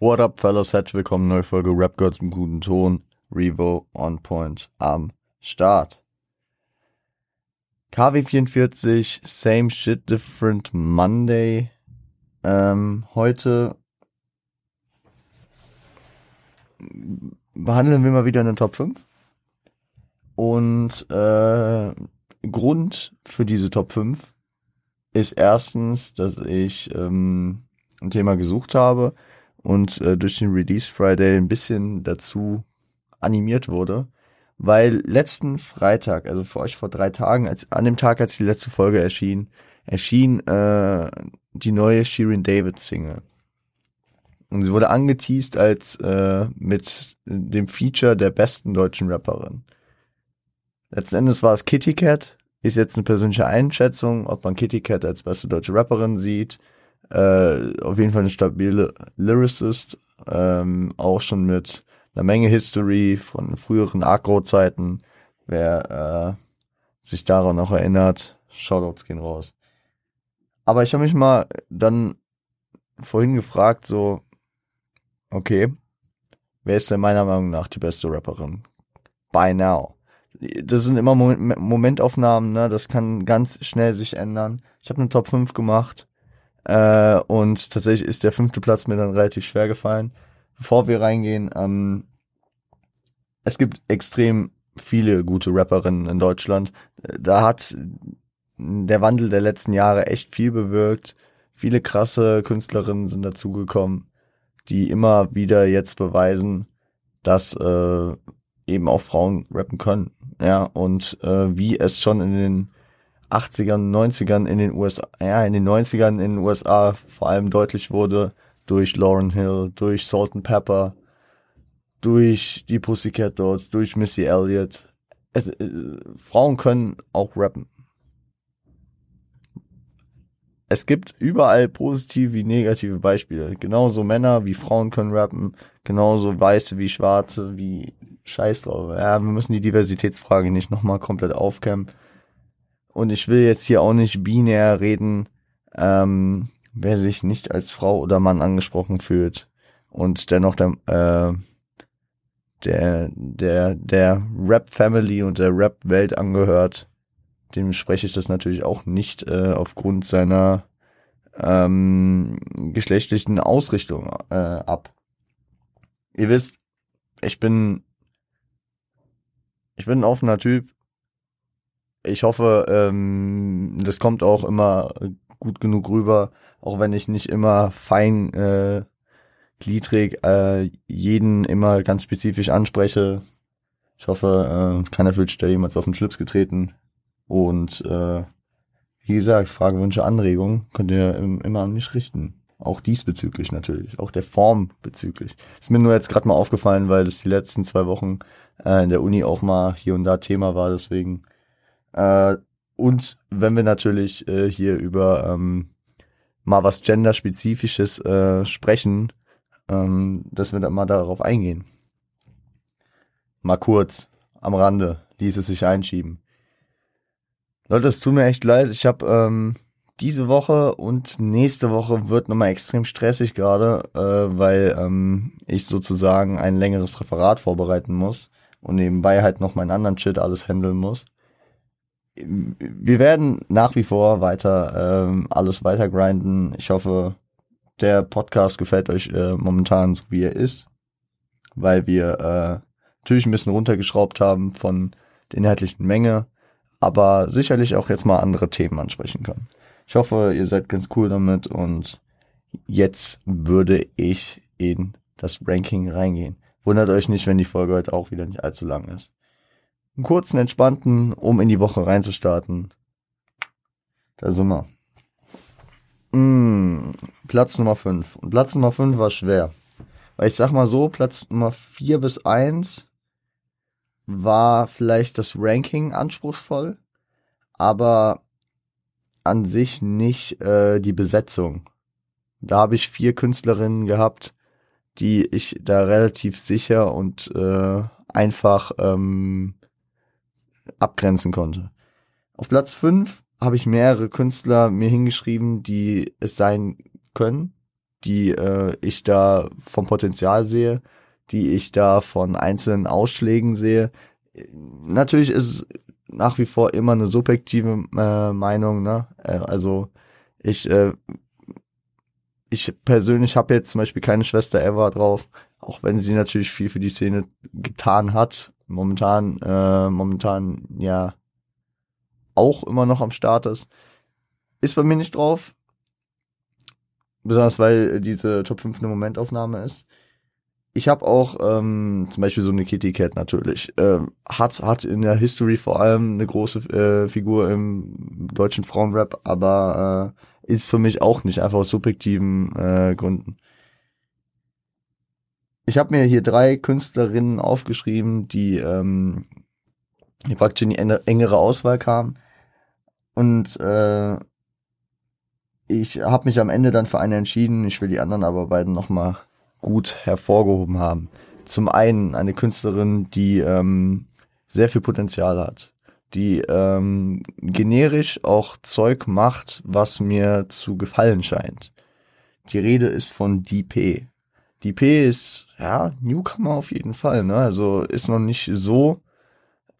What up, fellas? Herzlich willkommen, neue Folge Rap Girls im guten Ton. Revo on point am Start. KW44, same shit, different Monday. Ähm, heute behandeln wir mal wieder eine Top 5. Und äh, Grund für diese Top 5 ist erstens, dass ich ähm, ein Thema gesucht habe und äh, durch den Release Friday ein bisschen dazu animiert wurde, weil letzten Freitag, also für euch vor drei Tagen, als an dem Tag, als die letzte Folge erschien, erschien äh, die neue Shirin David Single. Und sie wurde angeteased als äh, mit dem Feature der besten deutschen Rapperin. Letzten Endes war es Kitty Cat, ist jetzt eine persönliche Einschätzung, ob man Kitty Cat als beste deutsche Rapperin sieht. Äh, auf jeden Fall eine stabile Lyricist, ähm, auch schon mit einer Menge History von früheren Agro-Zeiten. Wer äh, sich daran noch erinnert, Shoutouts gehen raus. Aber ich habe mich mal dann vorhin gefragt, so, okay, wer ist denn meiner Meinung nach die beste Rapperin? By now. Das sind immer Momentaufnahmen, ne? Das kann ganz schnell sich ändern. Ich habe eine Top 5 gemacht. Äh, und tatsächlich ist der fünfte Platz mir dann relativ schwer gefallen. Bevor wir reingehen, ähm, es gibt extrem viele gute Rapperinnen in Deutschland. Da hat der Wandel der letzten Jahre echt viel bewirkt. Viele krasse Künstlerinnen sind dazugekommen, die immer wieder jetzt beweisen, dass äh, eben auch Frauen rappen können. Ja, und äh, wie es schon in den 80ern, 90ern in den USA, ja, in den 90ern in den USA vor allem deutlich wurde durch Lauren Hill, durch Salt and Pepper, durch die Pussycat Dolls, durch Missy Elliott. Es, äh, Frauen können auch rappen. Es gibt überall positive wie negative Beispiele. Genauso Männer wie Frauen können rappen, genauso Weiße wie Schwarze, wie Scheiß drauf. Ja, wir müssen die Diversitätsfrage nicht nochmal komplett aufkämmen. Und ich will jetzt hier auch nicht binär reden, ähm, wer sich nicht als Frau oder Mann angesprochen fühlt und dennoch der, äh, der, der, der Rap-Family und der Rap-Welt angehört, dem spreche ich das natürlich auch nicht äh, aufgrund seiner ähm, geschlechtlichen Ausrichtung äh, ab. Ihr wisst, ich bin ich bin ein offener Typ ich hoffe, ähm, das kommt auch immer gut genug rüber, auch wenn ich nicht immer fein äh, gliedrig äh, jeden immer ganz spezifisch anspreche. Ich hoffe, äh, keiner fühlt sich da jemals auf den Schlips getreten. Und äh, wie gesagt, Frage, Wünsche, Anregungen könnt ihr immer an mich richten. Auch diesbezüglich natürlich, auch der Form bezüglich. Ist mir nur jetzt gerade mal aufgefallen, weil das die letzten zwei Wochen äh, in der Uni auch mal hier und da Thema war. Deswegen äh, und wenn wir natürlich äh, hier über ähm, mal was genderspezifisches äh, sprechen, ähm, dass wir dann mal darauf eingehen. Mal kurz am Rande ließ es sich einschieben. Leute, es tut mir echt leid. Ich habe ähm, diese Woche und nächste Woche wird nochmal extrem stressig gerade, äh, weil ähm, ich sozusagen ein längeres Referat vorbereiten muss und nebenbei halt noch meinen anderen Shit alles handeln muss wir werden nach wie vor weiter ähm, alles weiter grinden. Ich hoffe, der Podcast gefällt euch äh, momentan so wie er ist, weil wir äh, natürlich ein bisschen runtergeschraubt haben von der inhaltlichen Menge, aber sicherlich auch jetzt mal andere Themen ansprechen können. Ich hoffe, ihr seid ganz cool damit und jetzt würde ich in das Ranking reingehen. Wundert euch nicht, wenn die Folge heute auch wieder nicht allzu lang ist einen kurzen, entspannten, um in die Woche reinzustarten. Da sind wir. Mm, Platz Nummer 5. Und Platz Nummer 5 war schwer. Weil ich sag mal so, Platz Nummer 4 bis 1 war vielleicht das Ranking anspruchsvoll, aber an sich nicht äh, die Besetzung. Da habe ich vier Künstlerinnen gehabt, die ich da relativ sicher und äh, einfach ähm, abgrenzen konnte. Auf Platz 5 habe ich mehrere Künstler mir hingeschrieben, die es sein können. die äh, ich da vom Potenzial sehe, die ich da von einzelnen Ausschlägen sehe. Natürlich ist es nach wie vor immer eine subjektive äh, Meinung, ne? Äh, also ich äh, ich persönlich habe jetzt zum Beispiel keine Schwester Eva drauf, auch wenn sie natürlich viel für die Szene getan hat. Momentan, äh, momentan ja auch immer noch am Start ist. Ist bei mir nicht drauf. Besonders weil diese Top 5 eine Momentaufnahme ist. Ich habe auch ähm, zum Beispiel so eine Kitty Cat natürlich. Ähm, hat, hat in der History vor allem eine große äh, Figur im deutschen Frauenrap, aber äh, ist für mich auch nicht, einfach aus subjektiven äh, Gründen. Ich habe mir hier drei Künstlerinnen aufgeschrieben, die, ähm, die praktisch in die engere Auswahl kamen. Und äh, ich habe mich am Ende dann für eine entschieden. Ich will die anderen aber beiden nochmal gut hervorgehoben haben. Zum einen eine Künstlerin, die ähm, sehr viel Potenzial hat, die ähm, generisch auch Zeug macht, was mir zu gefallen scheint. Die Rede ist von DP. DP ist, ja, Newcomer auf jeden Fall, ne? Also ist noch nicht so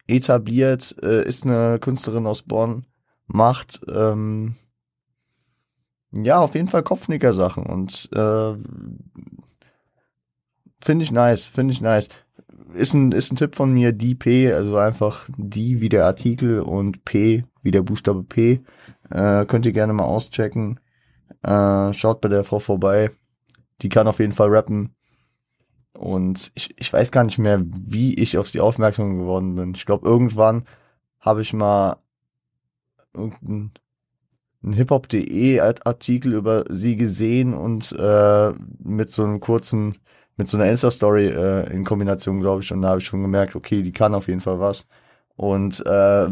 etabliert, äh, ist eine Künstlerin aus Bonn, macht ähm, ja auf jeden Fall Kopfnicker-Sachen und äh, finde ich nice, finde ich nice. Ist ein, ist ein Tipp von mir, die P, also einfach die wie der Artikel und P wie der Buchstabe P. Äh, könnt ihr gerne mal auschecken. Äh, schaut bei der Frau vorbei. Die kann auf jeden Fall rappen. Und ich, ich weiß gar nicht mehr, wie ich auf sie aufmerksam geworden bin. Ich glaube, irgendwann habe ich mal irgendeinen Hip-Hop.de Artikel über sie gesehen und äh, mit so einem kurzen, mit so einer Insta-Story äh, in Kombination, glaube ich, und da habe ich schon gemerkt, okay, die kann auf jeden Fall was. Und äh,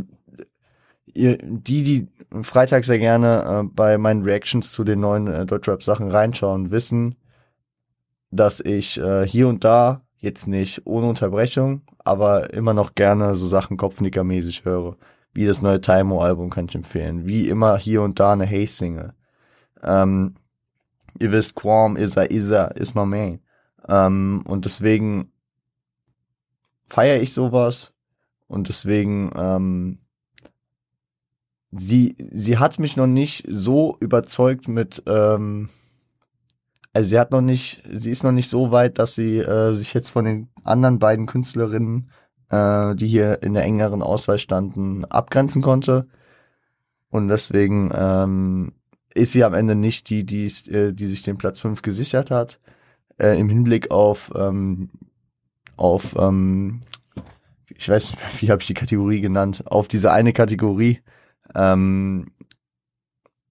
ihr, die, die Freitag sehr gerne äh, bei meinen Reactions zu den neuen äh, Deutschrap-Sachen reinschauen, wissen, dass ich äh, hier und da jetzt nicht ohne Unterbrechung, aber immer noch gerne so Sachen Kopfnicker-mäßig höre wie das neue Taimo-Album kann ich empfehlen. Wie immer hier und da eine Haze-Single. Ähm, ihr wisst, Quam, Isa, Isa ist my man. Ähm, und deswegen feiere ich sowas und deswegen ähm, sie sie hat mich noch nicht so überzeugt mit ähm, also sie hat noch nicht sie ist noch nicht so weit, dass sie äh, sich jetzt von den anderen beiden Künstlerinnen äh, die hier in der engeren Auswahl standen, abgrenzen konnte. Und deswegen ähm, ist sie am Ende nicht die, die, äh, die sich den Platz 5 gesichert hat. Äh, Im Hinblick auf, ähm, auf ähm, ich weiß nicht, wie habe ich die Kategorie genannt, auf diese eine Kategorie, ähm,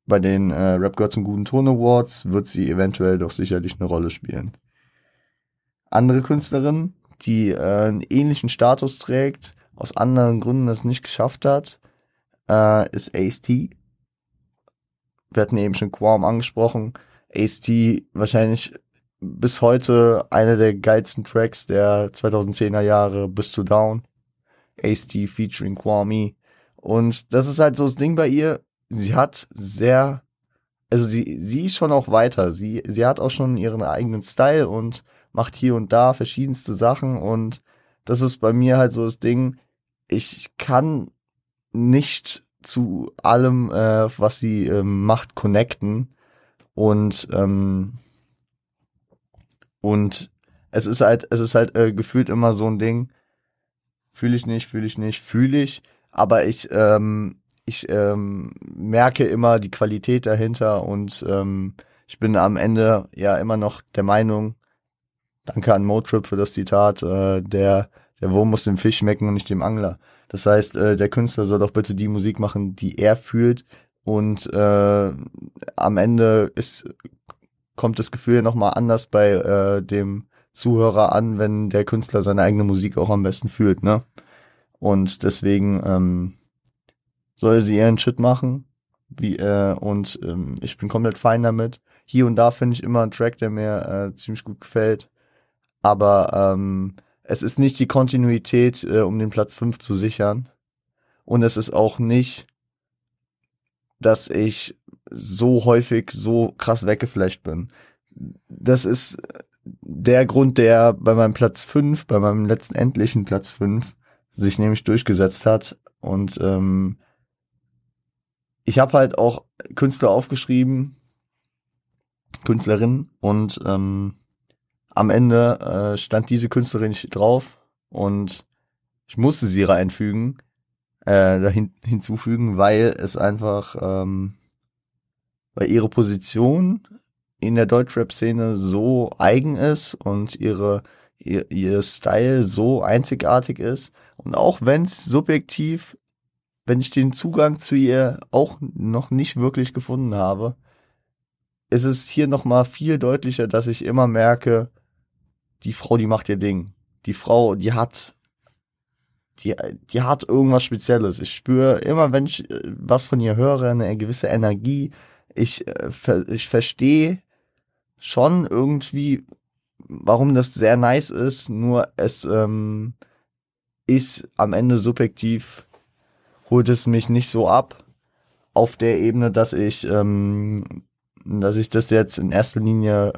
bei den äh, Rap Girls zum guten Ton Awards wird sie eventuell doch sicherlich eine Rolle spielen. Andere Künstlerinnen, die äh, einen ähnlichen Status trägt, aus anderen Gründen es nicht geschafft hat, äh, ist Ace-T. Wir hatten eben schon Quam angesprochen. Ace-T wahrscheinlich bis heute einer der geilsten Tracks der 2010er Jahre bis zu Down. Ace-T featuring Kwame. Und das ist halt so das Ding bei ihr. Sie hat sehr, also sie, sie ist schon auch weiter. Sie, sie hat auch schon ihren eigenen Style und macht hier und da verschiedenste Sachen und das ist bei mir halt so das Ding, ich kann nicht zu allem, äh, was sie ähm, macht, connecten und ähm, und es ist halt, es ist halt äh, gefühlt immer so ein Ding, fühle ich nicht, fühle ich nicht, fühle ich, aber ich ähm, ich ähm, merke immer die Qualität dahinter und ähm, ich bin am Ende ja immer noch der Meinung, Danke an Motrip für das Zitat. Äh, der, der Wurm muss dem Fisch schmecken und nicht dem Angler. Das heißt, äh, der Künstler soll doch bitte die Musik machen, die er fühlt. Und äh, am Ende ist, kommt das Gefühl nochmal anders bei äh, dem Zuhörer an, wenn der Künstler seine eigene Musik auch am besten fühlt, ne? Und deswegen ähm, soll sie ihren Shit machen. Wie, äh, und ähm, ich bin komplett fein damit. Hier und da finde ich immer einen Track, der mir äh, ziemlich gut gefällt aber ähm, es ist nicht die Kontinuität, äh, um den Platz 5 zu sichern. Und es ist auch nicht, dass ich so häufig so krass weggeflasht bin. das ist der Grund, der bei meinem Platz 5, bei meinem letzten endlichen Platz 5, sich nämlich durchgesetzt hat. Und ähm, ich habe halt auch Künstler aufgeschrieben, Künstlerin, und ähm, am Ende äh, stand diese Künstlerin drauf und ich musste sie reinfügen, äh, dahin, hinzufügen, weil es einfach, ähm, weil ihre Position in der Deutschrap-Szene so eigen ist und ihre ihr, ihr Style so einzigartig ist. Und auch wenn es subjektiv, wenn ich den Zugang zu ihr auch noch nicht wirklich gefunden habe, ist es hier noch mal viel deutlicher, dass ich immer merke, die Frau, die macht ihr Ding. Die Frau, die hat die, die hat irgendwas Spezielles. Ich spüre immer, wenn ich äh, was von ihr höre, eine gewisse Energie. Ich, äh, ich verstehe schon irgendwie, warum das sehr nice ist, nur es ähm, ist am Ende subjektiv, holt es mich nicht so ab auf der Ebene, dass ich, ähm, dass ich das jetzt in erster Linie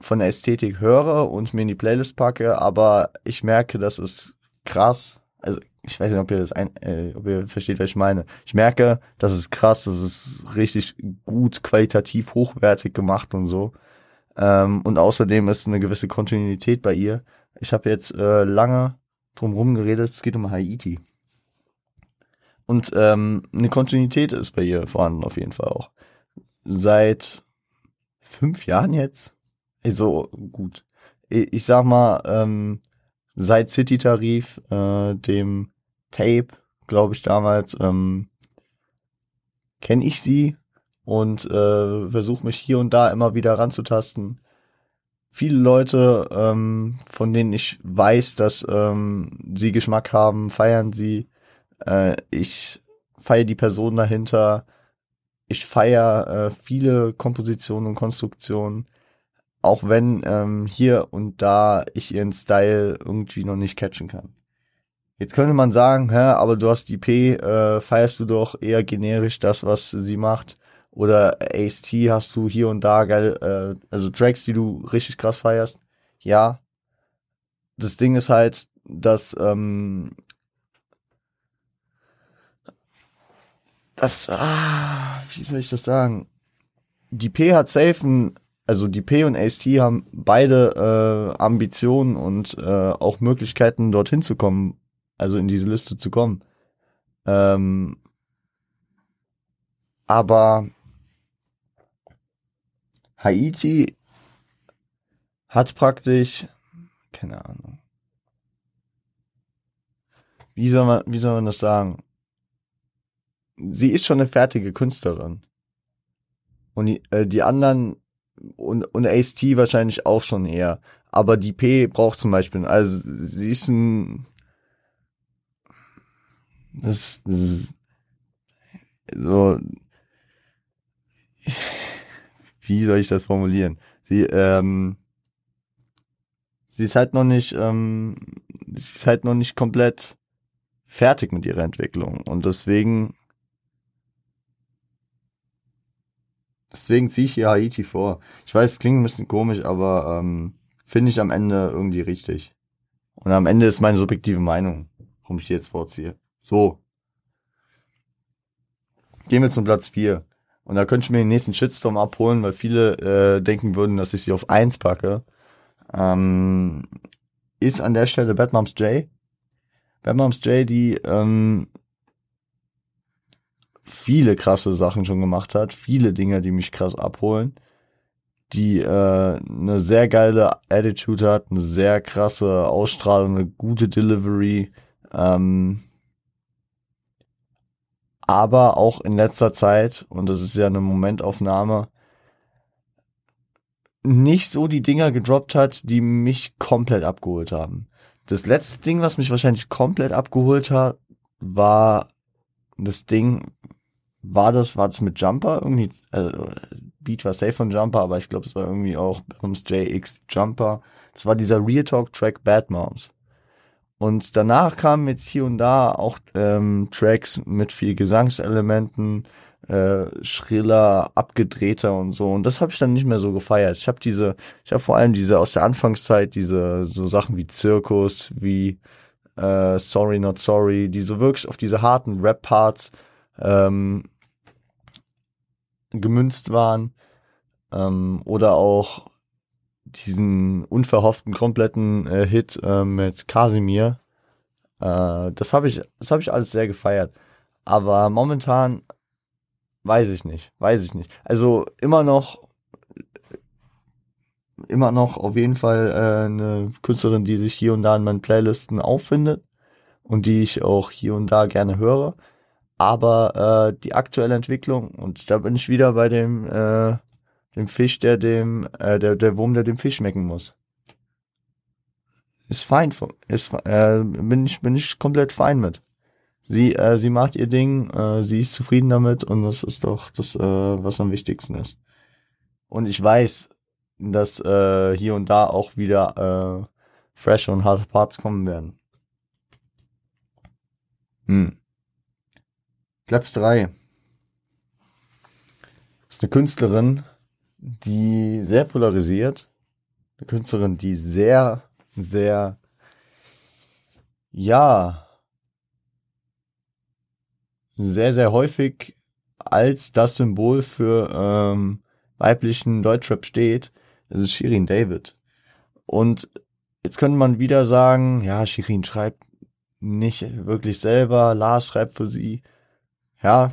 von der Ästhetik höre und mir in die Playlist packe, aber ich merke, das ist krass. Also ich weiß nicht, ob ihr das ein, äh, ob ihr versteht, was ich meine. Ich merke, das ist krass, das ist richtig gut, qualitativ, hochwertig gemacht und so. Ähm, und außerdem ist eine gewisse Kontinuität bei ihr. Ich habe jetzt äh, lange drum geredet, es geht um Haiti. Und ähm, eine Kontinuität ist bei ihr vorhanden auf jeden Fall auch. Seit fünf Jahren jetzt, so gut. Ich sag mal, ähm, seit City-Tarif, äh, dem Tape, glaube ich damals, ähm, kenne ich sie und äh, versuche mich hier und da immer wieder ranzutasten. Viele Leute, ähm, von denen ich weiß, dass ähm, sie Geschmack haben, feiern sie. Äh, ich feiere die Person dahinter. Ich feiere äh, viele Kompositionen und Konstruktionen auch wenn ähm, hier und da ich ihren Style irgendwie noch nicht catchen kann. Jetzt könnte man sagen, hä, aber du hast die P, äh, feierst du doch eher generisch das, was sie macht. Oder Ace hast du hier und da geil, äh, also Tracks, die du richtig krass feierst. Ja. Das Ding ist halt, dass ähm, das, ah, wie soll ich das sagen? Die P hat safe also die P und AST haben beide äh, Ambitionen und äh, auch Möglichkeiten, dorthin zu kommen, also in diese Liste zu kommen. Ähm, aber Haiti hat praktisch, keine Ahnung, wie soll man, wie soll man das sagen? Sie ist schon eine fertige Künstlerin. Und die, äh, die anderen und, und Ace-T wahrscheinlich auch schon eher. Aber die P braucht zum Beispiel, also sie ist ein, das, das ist so, wie soll ich das formulieren? Sie, ähm, sie ist halt noch nicht, ähm, sie ist halt noch nicht komplett fertig mit ihrer Entwicklung und deswegen Deswegen ziehe ich hier Haiti vor. Ich weiß, es klingt ein bisschen komisch, aber ähm, finde ich am Ende irgendwie richtig. Und am Ende ist meine subjektive Meinung, warum ich die jetzt vorziehe. So. Gehen wir zum Platz 4. Und da könnte ich mir den nächsten Shitstorm abholen, weil viele äh, denken würden, dass ich sie auf 1 packe. Ähm, ist an der Stelle Bad Moms J. Bad Moms J, die ähm, viele krasse Sachen schon gemacht hat, viele Dinge, die mich krass abholen, die äh, eine sehr geile Attitude hat, eine sehr krasse Ausstrahlung, eine gute Delivery, ähm, aber auch in letzter Zeit, und das ist ja eine Momentaufnahme, nicht so die Dinger gedroppt hat, die mich komplett abgeholt haben. Das letzte Ding, was mich wahrscheinlich komplett abgeholt hat, war das Ding, war das, war das mit Jumper? Irgendwie, also, Beat war safe von Jumper, aber ich glaube, es war irgendwie auch Bums JX Jumper. Das war dieser Real Talk Track Bad Moms. Und danach kamen jetzt hier und da auch ähm, Tracks mit viel Gesangselementen, äh, schriller, abgedrehter und so. Und das habe ich dann nicht mehr so gefeiert. Ich habe diese, ich habe vor allem diese aus der Anfangszeit, diese so Sachen wie Zirkus, wie äh, Sorry Not Sorry, die so wirklich auf diese harten Rap-Parts ähm, gemünzt waren. Ähm, oder auch diesen unverhofften kompletten äh, Hit äh, mit Casimir. Äh, das habe ich, das ich alles sehr gefeiert. Aber momentan weiß ich nicht, weiß ich nicht. Also immer noch, immer noch auf jeden Fall äh, eine Künstlerin, die sich hier und da in meinen Playlisten auffindet und die ich auch hier und da gerne höre. Aber äh, die aktuelle Entwicklung und da bin ich wieder bei dem äh, dem Fisch, der dem, äh, der, der Wurm, der dem Fisch schmecken muss. Ist fein, ist, äh, bin ich, bin ich komplett fein mit. Sie, äh, sie macht ihr Ding, äh, sie ist zufrieden damit und das ist doch das, äh, was am wichtigsten ist. Und ich weiß, dass äh, hier und da auch wieder äh, fresh und harte Parts kommen werden. Hm. Platz drei ist eine Künstlerin, die sehr polarisiert. Eine Künstlerin, die sehr, sehr, ja, sehr, sehr häufig als das Symbol für ähm, weiblichen Deutschrap steht. Das ist Shirin David. Und jetzt könnte man wieder sagen, ja, Shirin schreibt nicht wirklich selber, Lars schreibt für sie. Ja,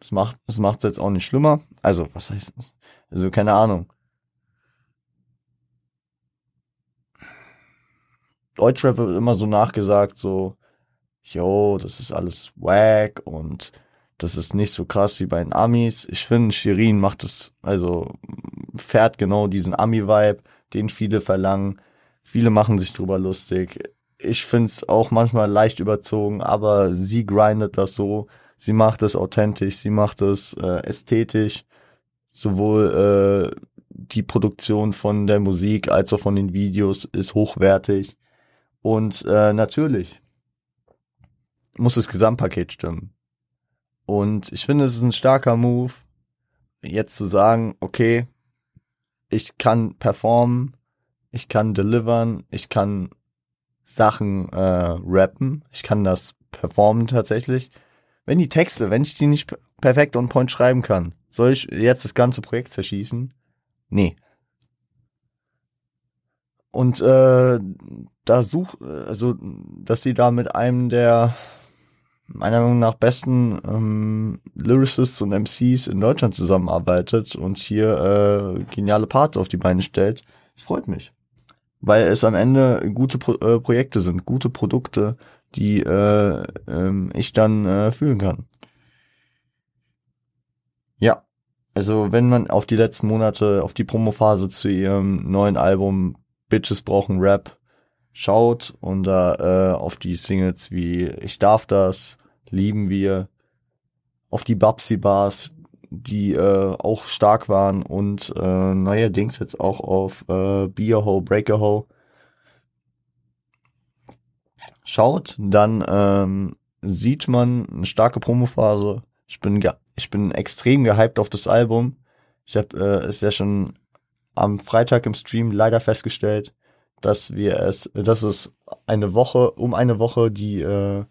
das macht das macht's jetzt auch nicht schlimmer. Also, was heißt das? Also, keine Ahnung. Deutschrap wird immer so nachgesagt, so, yo, das ist alles wack und das ist nicht so krass wie bei den Amis. Ich finde, Shirin macht es, also fährt genau diesen Ami-Vibe, den viele verlangen. Viele machen sich drüber lustig. Ich finde es auch manchmal leicht überzogen, aber sie grindet das so. Sie macht es authentisch, sie macht es äh, ästhetisch sowohl äh, die Produktion von der Musik als auch von den Videos ist hochwertig. Und äh, natürlich muss das Gesamtpaket stimmen. Und ich finde, es ist ein starker Move, jetzt zu sagen, okay, ich kann performen, ich kann delivern, ich kann Sachen äh, rappen, ich kann das performen tatsächlich. Wenn die Texte, wenn ich die nicht perfekt on point schreiben kann, soll ich jetzt das ganze Projekt zerschießen? Nee. Und äh, da such, also, dass sie da mit einem der meiner Meinung nach besten ähm, Lyricists und MCs in Deutschland zusammenarbeitet und hier äh, geniale Parts auf die Beine stellt, das freut mich. Weil es am Ende gute Pro äh, Projekte sind, gute Produkte, die äh, äh, ich dann äh, fühlen kann. Ja, also wenn man auf die letzten Monate, auf die Promophase zu ihrem neuen Album Bitches brauchen Rap schaut und da äh, auf die Singles wie Ich darf das, Lieben wir, auf die Babsi Bars, die äh, auch stark waren und äh, neuerdings jetzt auch auf äh, Be a Ho, a Ho schaut, dann ähm, sieht man eine starke Promophase. Ich bin ich bin extrem gehypt auf das Album. Ich habe äh, es ja schon am Freitag im Stream leider festgestellt, dass wir es, dass es eine Woche, um eine Woche die äh,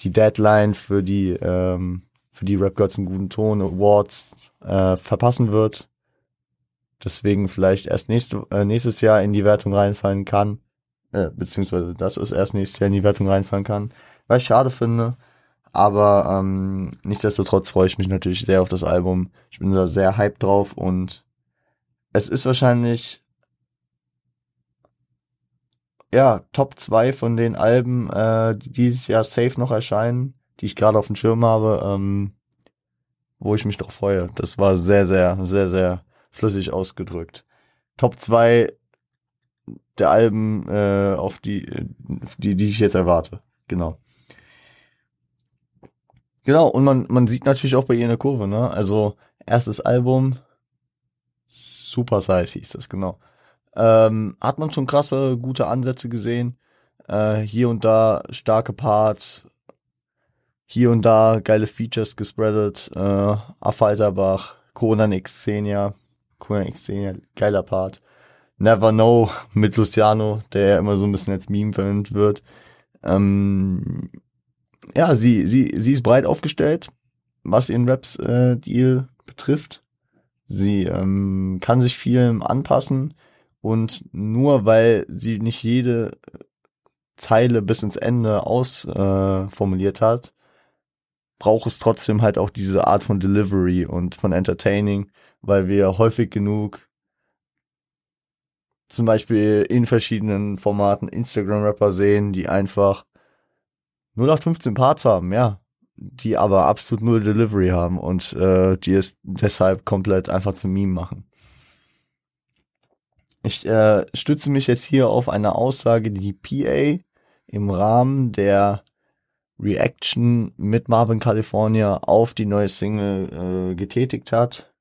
die Deadline für die ähm, für die Rap Girls im guten Ton Awards äh, verpassen wird. Deswegen vielleicht erst nächste, äh, nächstes Jahr in die Wertung reinfallen kann, äh, beziehungsweise dass es erst nächstes Jahr in die Wertung reinfallen kann, weil ich schade finde. Aber ähm, nichtsdestotrotz freue ich mich natürlich sehr auf das Album. Ich bin da sehr hyped drauf und es ist wahrscheinlich ja Top 2 von den Alben, äh, die dieses Jahr safe noch erscheinen, die ich gerade auf dem Schirm habe, ähm, wo ich mich drauf freue. Das war sehr, sehr, sehr, sehr flüssig ausgedrückt. Top 2 der Alben, äh, auf die, die, die ich jetzt erwarte. Genau. Genau, und man, man sieht natürlich auch bei ihr eine Kurve, ne? Also, erstes Album, Super Size hieß das, genau. Ähm, hat man schon krasse, gute Ansätze gesehen. Äh, hier und da starke Parts. hier und da geile Features gespreadet, äh, Affalterbach, Conan Xenia, Conan Xenia, geiler Part. Never Know mit Luciano, der immer so ein bisschen als Meme verwendet wird. Ähm, ja, sie, sie, sie ist breit aufgestellt, was ihren Raps-Deal äh, betrifft. Sie ähm, kann sich vielem anpassen und nur weil sie nicht jede Zeile bis ins Ende ausformuliert äh, hat, braucht es trotzdem halt auch diese Art von Delivery und von Entertaining, weil wir häufig genug zum Beispiel in verschiedenen Formaten Instagram-Rapper sehen, die einfach 0815 Parts haben, ja, die aber absolut null Delivery haben und äh, die es deshalb komplett einfach zum Meme machen. Ich äh, stütze mich jetzt hier auf eine Aussage, die PA im Rahmen der Reaction mit Marvin California auf die neue Single äh, getätigt hat.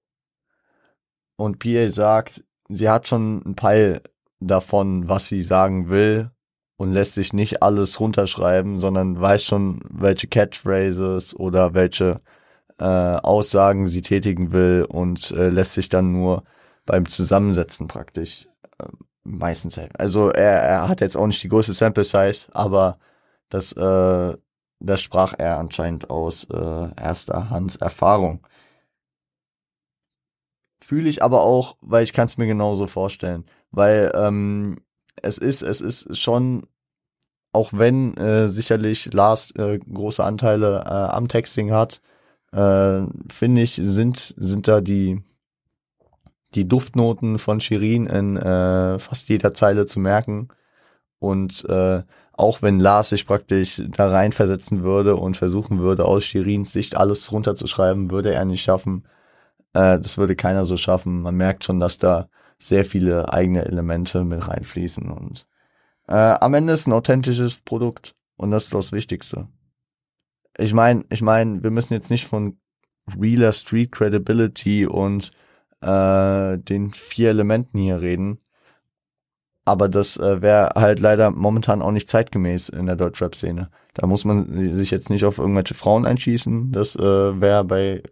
Und PA sagt, sie hat schon ein Peil davon, was sie sagen will und lässt sich nicht alles runterschreiben, sondern weiß schon, welche Catchphrases oder welche äh, Aussagen sie tätigen will und äh, lässt sich dann nur beim Zusammensetzen praktisch äh, meistens. Also er, er hat jetzt auch nicht die größte Sample Size, aber das, äh, das sprach er anscheinend aus äh, erster Hans Erfahrung. Fühle ich aber auch, weil ich kann es mir genauso vorstellen. Weil ähm, es ist, es ist schon, auch wenn äh, sicherlich Lars äh, große Anteile äh, am Texting hat, äh, finde ich, sind, sind da die, die Duftnoten von Shirin in äh, fast jeder Zeile zu merken. Und äh, auch wenn Lars sich praktisch da reinversetzen würde und versuchen würde, aus Shirins Sicht alles runterzuschreiben, würde er nicht schaffen. Äh, das würde keiner so schaffen. Man merkt schon, dass da sehr viele eigene Elemente mit reinfließen. Und äh, am Ende ist ein authentisches Produkt und das ist das Wichtigste. Ich meine, ich meine, wir müssen jetzt nicht von realer Street Credibility und äh, den vier Elementen hier reden. Aber das äh, wäre halt leider momentan auch nicht zeitgemäß in der Deutschrap-Szene. Da muss man sich jetzt nicht auf irgendwelche Frauen einschießen. Das äh, wäre bei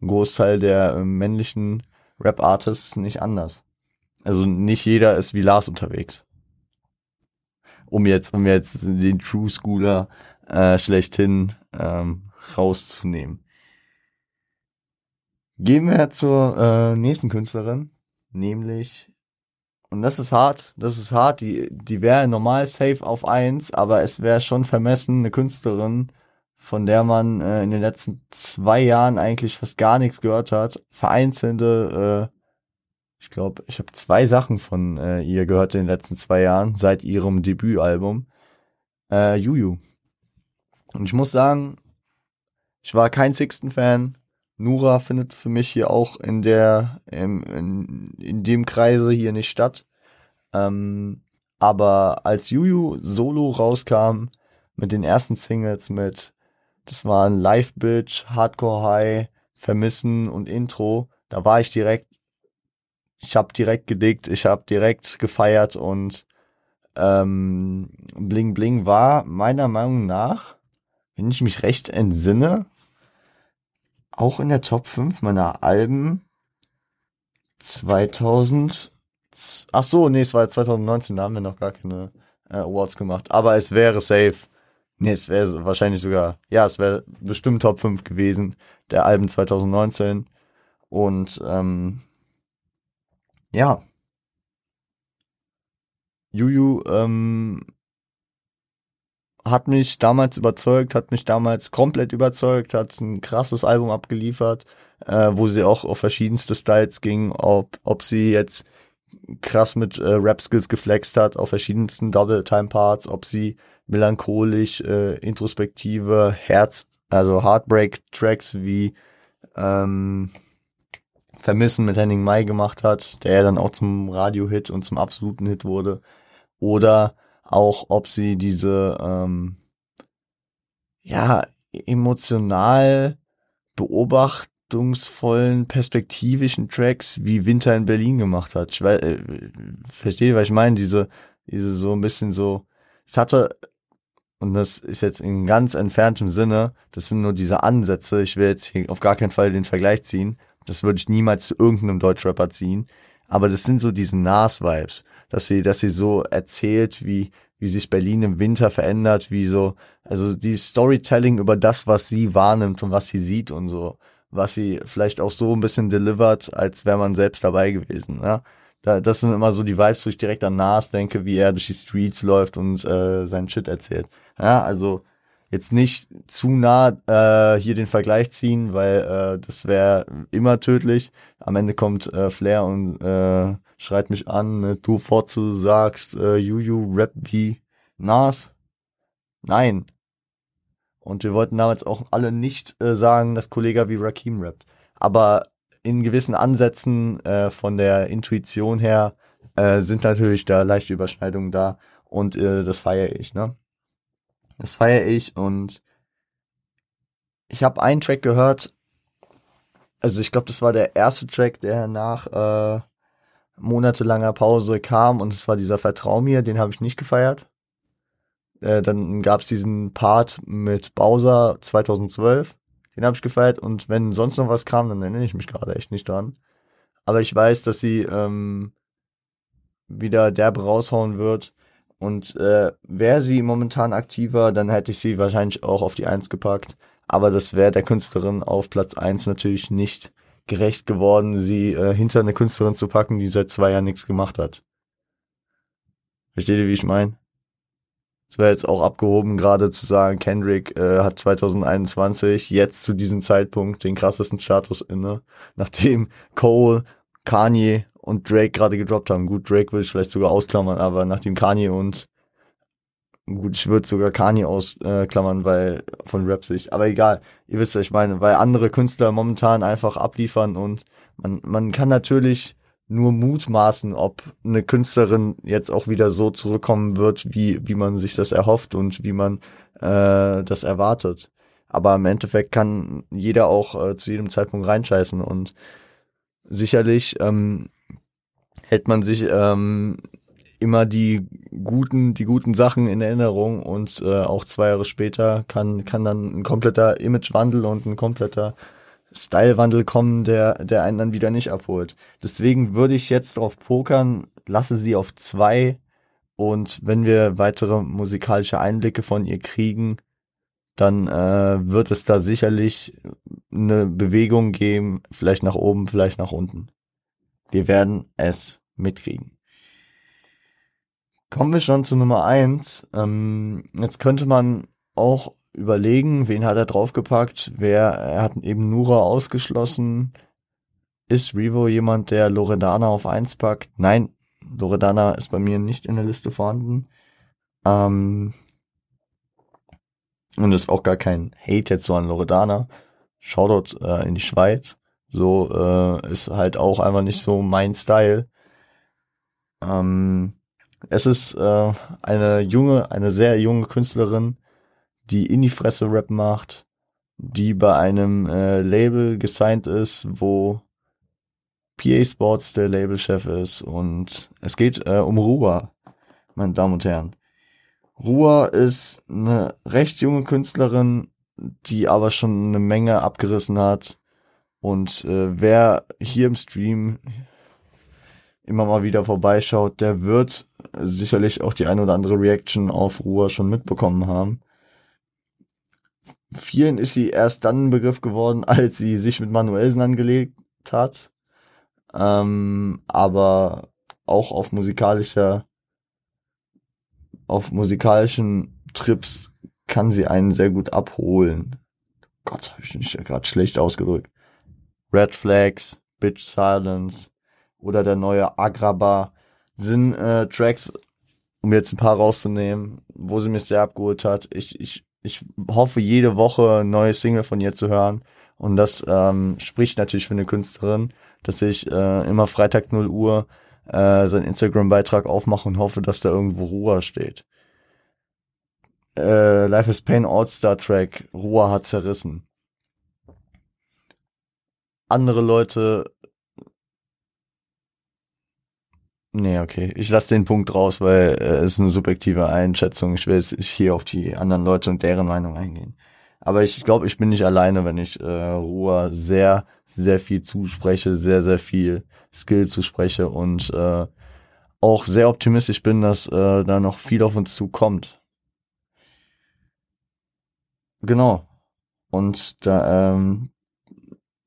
Großteil der äh, männlichen Rap-Artists nicht anders. Also nicht jeder ist wie Lars unterwegs. Um jetzt, um jetzt den True Schooler äh, schlechthin ähm, rauszunehmen. Gehen wir zur äh, nächsten Künstlerin, nämlich, und das ist hart, das ist hart, die, die wäre normal safe auf eins, aber es wäre schon vermessen, eine Künstlerin, von der man äh, in den letzten zwei Jahren eigentlich fast gar nichts gehört hat, vereinzelte, äh, ich glaube, ich habe zwei Sachen von äh, ihr gehört in den letzten zwei Jahren, seit ihrem Debütalbum, äh, Juju. Und ich muss sagen, ich war kein Sixten-Fan, Nura findet für mich hier auch in der, in, in, in dem Kreise hier nicht statt. Ähm, aber als Juju Solo rauskam, mit den ersten Singles mit, das waren Live Bitch, Hardcore High, Vermissen und Intro, da war ich direkt, ich habe direkt gedickt, ich habe direkt gefeiert und ähm, Bling Bling war meiner Meinung nach, wenn ich mich recht entsinne, auch in der Top 5 meiner Alben 2000. Ach so, nee, es war 2019, da haben wir noch gar keine äh, Awards gemacht. Aber es wäre safe. Nee, es wäre wahrscheinlich sogar, ja, es wäre bestimmt Top 5 gewesen, der Alben 2019. Und ähm, ja. Juju ähm, hat mich damals überzeugt, hat mich damals komplett überzeugt, hat ein krasses Album abgeliefert, äh, wo sie auch auf verschiedenste Styles ging, ob, ob sie jetzt krass mit äh, Rap-Skills geflext hat, auf verschiedensten Double-Time-Parts, ob sie melancholisch, äh, introspektive Herz, also Heartbreak-Tracks wie ähm, Vermissen mit Henning Mai gemacht hat, der ja dann auch zum Radio-Hit und zum absoluten Hit wurde. Oder auch ob sie diese ähm, ja emotional beobachtungsvollen perspektivischen Tracks wie Winter in Berlin gemacht hat. Ich weiß, äh, verstehe, was ich meine, diese diese so ein bisschen so es hatte und das ist jetzt in ganz entferntem Sinne, das sind nur diese Ansätze, ich will jetzt hier auf gar keinen Fall den Vergleich ziehen, das würde ich niemals zu irgendeinem Deutschrapper ziehen, aber das sind so diese Nas-Vibes, dass sie, dass sie so erzählt, wie, wie sich Berlin im Winter verändert, wie so, also die Storytelling über das, was sie wahrnimmt und was sie sieht und so, was sie vielleicht auch so ein bisschen delivert, als wäre man selbst dabei gewesen, ja. Da, das sind immer so die Vibes, wo ich direkt an Nas denke, wie er durch die Streets läuft und äh, seinen Shit erzählt. Ja, also jetzt nicht zu nah äh, hier den Vergleich ziehen, weil äh, das wäre immer tödlich. Am Ende kommt äh, Flair und äh, schreit mich an, ne, du Forzu sagst, äh, Juju rap wie Nas. Nein. Und wir wollten damals auch alle nicht äh, sagen, dass Kollege wie Rakim rappt. Aber in gewissen Ansätzen äh, von der Intuition her äh, sind natürlich da leichte Überschneidungen da und äh, das feiere ich, ne? Das feiere ich und ich habe einen Track gehört, also ich glaube, das war der erste Track, der nach äh, monatelanger Pause kam und es war dieser Vertrau mir, den habe ich nicht gefeiert. Äh, dann gab es diesen Part mit Bowser 2012, den habe ich gefeiert und wenn sonst noch was kam, dann erinnere ich mich gerade echt nicht dran. Aber ich weiß, dass sie ähm, wieder derbe raushauen wird und äh, wäre sie momentan aktiver, dann hätte ich sie wahrscheinlich auch auf die Eins gepackt. Aber das wäre der Künstlerin auf Platz eins natürlich nicht gerecht geworden, sie äh, hinter eine Künstlerin zu packen, die seit zwei Jahren nichts gemacht hat. Versteht ihr, wie ich meine? Es wäre jetzt auch abgehoben, gerade zu sagen, Kendrick äh, hat 2021 jetzt zu diesem Zeitpunkt den krassesten Status inne, nachdem Cole, Kanye und Drake gerade gedroppt haben. Gut, Drake würde ich vielleicht sogar ausklammern, aber nachdem Kanye und gut, ich würde sogar Kanye ausklammern, weil von Rap-Sicht. Aber egal, ihr wisst, was ich meine, weil andere Künstler momentan einfach abliefern und man, man kann natürlich nur mutmaßen, ob eine Künstlerin jetzt auch wieder so zurückkommen wird, wie, wie man sich das erhofft und wie man äh, das erwartet. Aber im Endeffekt kann jeder auch äh, zu jedem Zeitpunkt reinscheißen und sicherlich ähm, hält man sich ähm, immer die guten, die guten Sachen in Erinnerung und äh, auch zwei Jahre später kann, kann dann ein kompletter Imagewandel und ein kompletter Stylewandel kommen, der, der einen dann wieder nicht abholt. Deswegen würde ich jetzt drauf pokern, lasse sie auf zwei und wenn wir weitere musikalische Einblicke von ihr kriegen, dann äh, wird es da sicherlich eine Bewegung geben, vielleicht nach oben, vielleicht nach unten. Wir werden es mitkriegen. Kommen wir schon zu Nummer eins. Ähm, jetzt könnte man auch überlegen, wen hat er draufgepackt, wer, er hat eben Nura ausgeschlossen. Ist Revo jemand, der Loredana auf eins packt? Nein, Loredana ist bei mir nicht in der Liste vorhanden. Ähm, und ist auch gar kein Hate jetzt so an Loredana. Shoutout äh, in die Schweiz. So äh, ist halt auch einfach nicht so mein Style. Ähm, es ist äh, eine junge, eine sehr junge Künstlerin, die in die Fresse Rap macht, die bei einem äh, Label gesigned ist, wo PA Sports der Labelchef ist und es geht äh, um Ruhr, meine Damen und Herren. Ruhr ist eine recht junge Künstlerin, die aber schon eine Menge abgerissen hat. Und äh, wer hier im Stream immer mal wieder vorbeischaut, der wird sicherlich auch die ein oder andere Reaction auf Ruhr schon mitbekommen haben. Vielen ist sie erst dann ein Begriff geworden, als sie sich mit Manuelsen angelegt hat. Ähm, aber auch auf musikalischer, auf musikalischen Trips kann sie einen sehr gut abholen. Gott, habe ich mich ja gerade schlecht ausgedrückt. Red Flags, Bitch Silence, oder der neue Agraba sind äh, Tracks, um jetzt ein paar rauszunehmen, wo sie mich sehr abgeholt hat. Ich, ich, ich hoffe, jede Woche neue Single von ihr zu hören. Und das ähm, spricht natürlich für eine Künstlerin, dass ich äh, immer Freitag 0 Uhr äh, seinen Instagram-Beitrag aufmache und hoffe, dass da irgendwo Ruhe steht. Äh, Life is Pain All-Star Track, Ruhe hat zerrissen. Andere Leute Nee, okay. Ich lasse den Punkt raus, weil äh, es ist eine subjektive Einschätzung. Ich will jetzt hier auf die anderen Leute und deren Meinung eingehen. Aber ich glaube, ich bin nicht alleine, wenn ich äh, Ruhr sehr, sehr viel zuspreche, sehr, sehr viel Skill zuspreche und äh, auch sehr optimistisch bin, dass äh, da noch viel auf uns zukommt. Genau. Und da, ähm,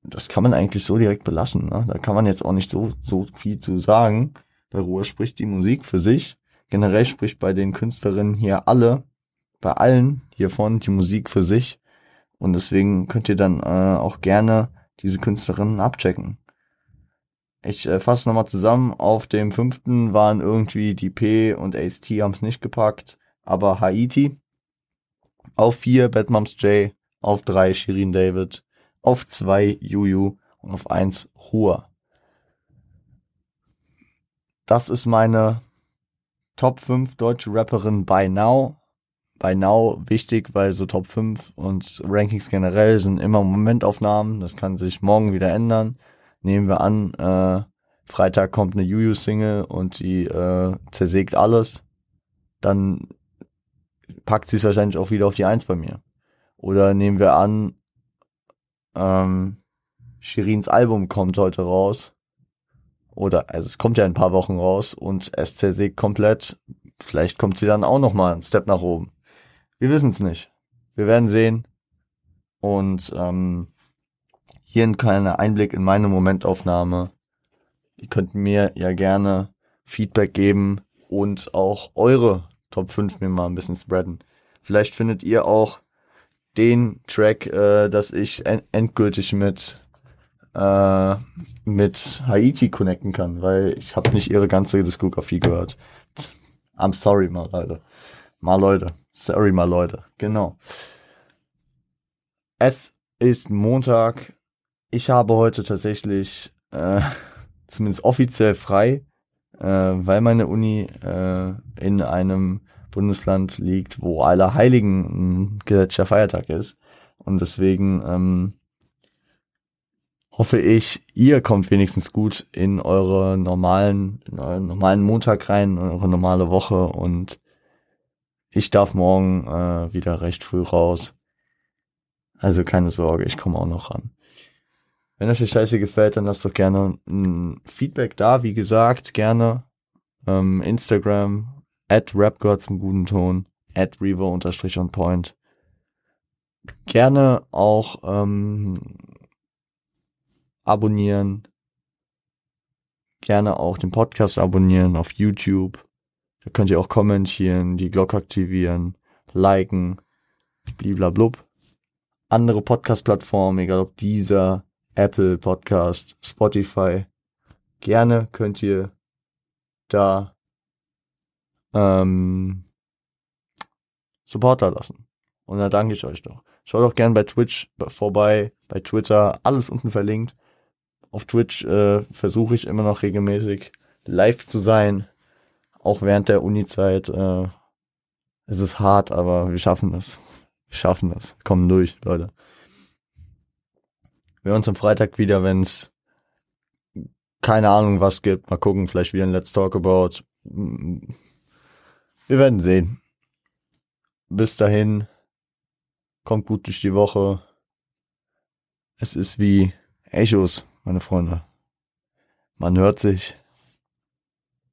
das kann man eigentlich so direkt belassen. Ne? Da kann man jetzt auch nicht so, so viel zu sagen. Bei Ruhe spricht die Musik für sich. Generell spricht bei den Künstlerinnen hier alle, bei allen hiervon die Musik für sich. Und deswegen könnt ihr dann äh, auch gerne diese Künstlerinnen abchecken. Ich äh, fasse nochmal zusammen. Auf dem fünften waren irgendwie die P und Ace-T haben es nicht gepackt, aber Haiti. Auf vier Bad Moms J, auf drei Shirin David, auf zwei Juju und auf eins Hua. Das ist meine Top 5 deutsche Rapperin by now. By now wichtig, weil so Top 5 und Rankings generell sind immer Momentaufnahmen. Das kann sich morgen wieder ändern. Nehmen wir an, äh, Freitag kommt eine Juju-Single und die äh, zersägt alles. Dann packt sie es wahrscheinlich auch wieder auf die Eins bei mir. Oder nehmen wir an, ähm, Shirins Album kommt heute raus. Oder, also es kommt ja in ein paar Wochen raus und zersägt komplett. Vielleicht kommt sie dann auch nochmal einen Step nach oben. Wir wissen es nicht. Wir werden sehen. Und ähm, hier ein kleiner Einblick in meine Momentaufnahme. Ihr könnt mir ja gerne Feedback geben und auch eure Top 5 mir mal ein bisschen spreaden. Vielleicht findet ihr auch den Track, äh, dass ich en endgültig mit äh, mit Haiti connecten kann, weil ich habe nicht ihre ganze Diskografie gehört. I'm sorry, mal Leute. Mal Leute. Sorry, mal Leute. Genau. Es ist Montag. Ich habe heute tatsächlich äh, zumindest offiziell frei, äh, weil meine Uni äh, in einem Bundesland liegt, wo Allerheiligen ein gesetzlicher Feiertag ist. Und deswegen ähm, hoffe ich, ihr kommt wenigstens gut in eure normalen, in euren normalen Montag rein, in eure normale Woche und ich darf morgen äh, wieder recht früh raus. Also keine Sorge, ich komme auch noch ran. Wenn euch die Scheiße gefällt, dann lasst doch gerne ein Feedback da. Wie gesagt, gerne ähm, Instagram, at rapgod zum guten Ton, at revo unterstrich on point. Gerne auch ähm, abonnieren. Gerne auch den Podcast abonnieren auf YouTube. Da könnt ihr auch kommentieren, die Glocke aktivieren, liken, bliblablub. Andere Podcast-Plattformen, egal ob dieser, Apple Podcast, Spotify. Gerne könnt ihr da ähm, Supporter lassen. Und da danke ich euch doch. Schaut auch gerne bei Twitch vorbei, bei Twitter, alles unten verlinkt. Auf Twitch äh, versuche ich immer noch regelmäßig live zu sein, auch während der Uni-Zeit. Äh, es ist hart, aber wir schaffen das. Wir schaffen das. Kommen durch, Leute. Wir uns am Freitag wieder, wenn's keine Ahnung was gibt. Mal gucken, vielleicht wieder ein Let's Talk About. Wir werden sehen. Bis dahin, kommt gut durch die Woche. Es ist wie Echos, meine Freunde. Man hört sich.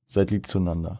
Seid lieb zueinander.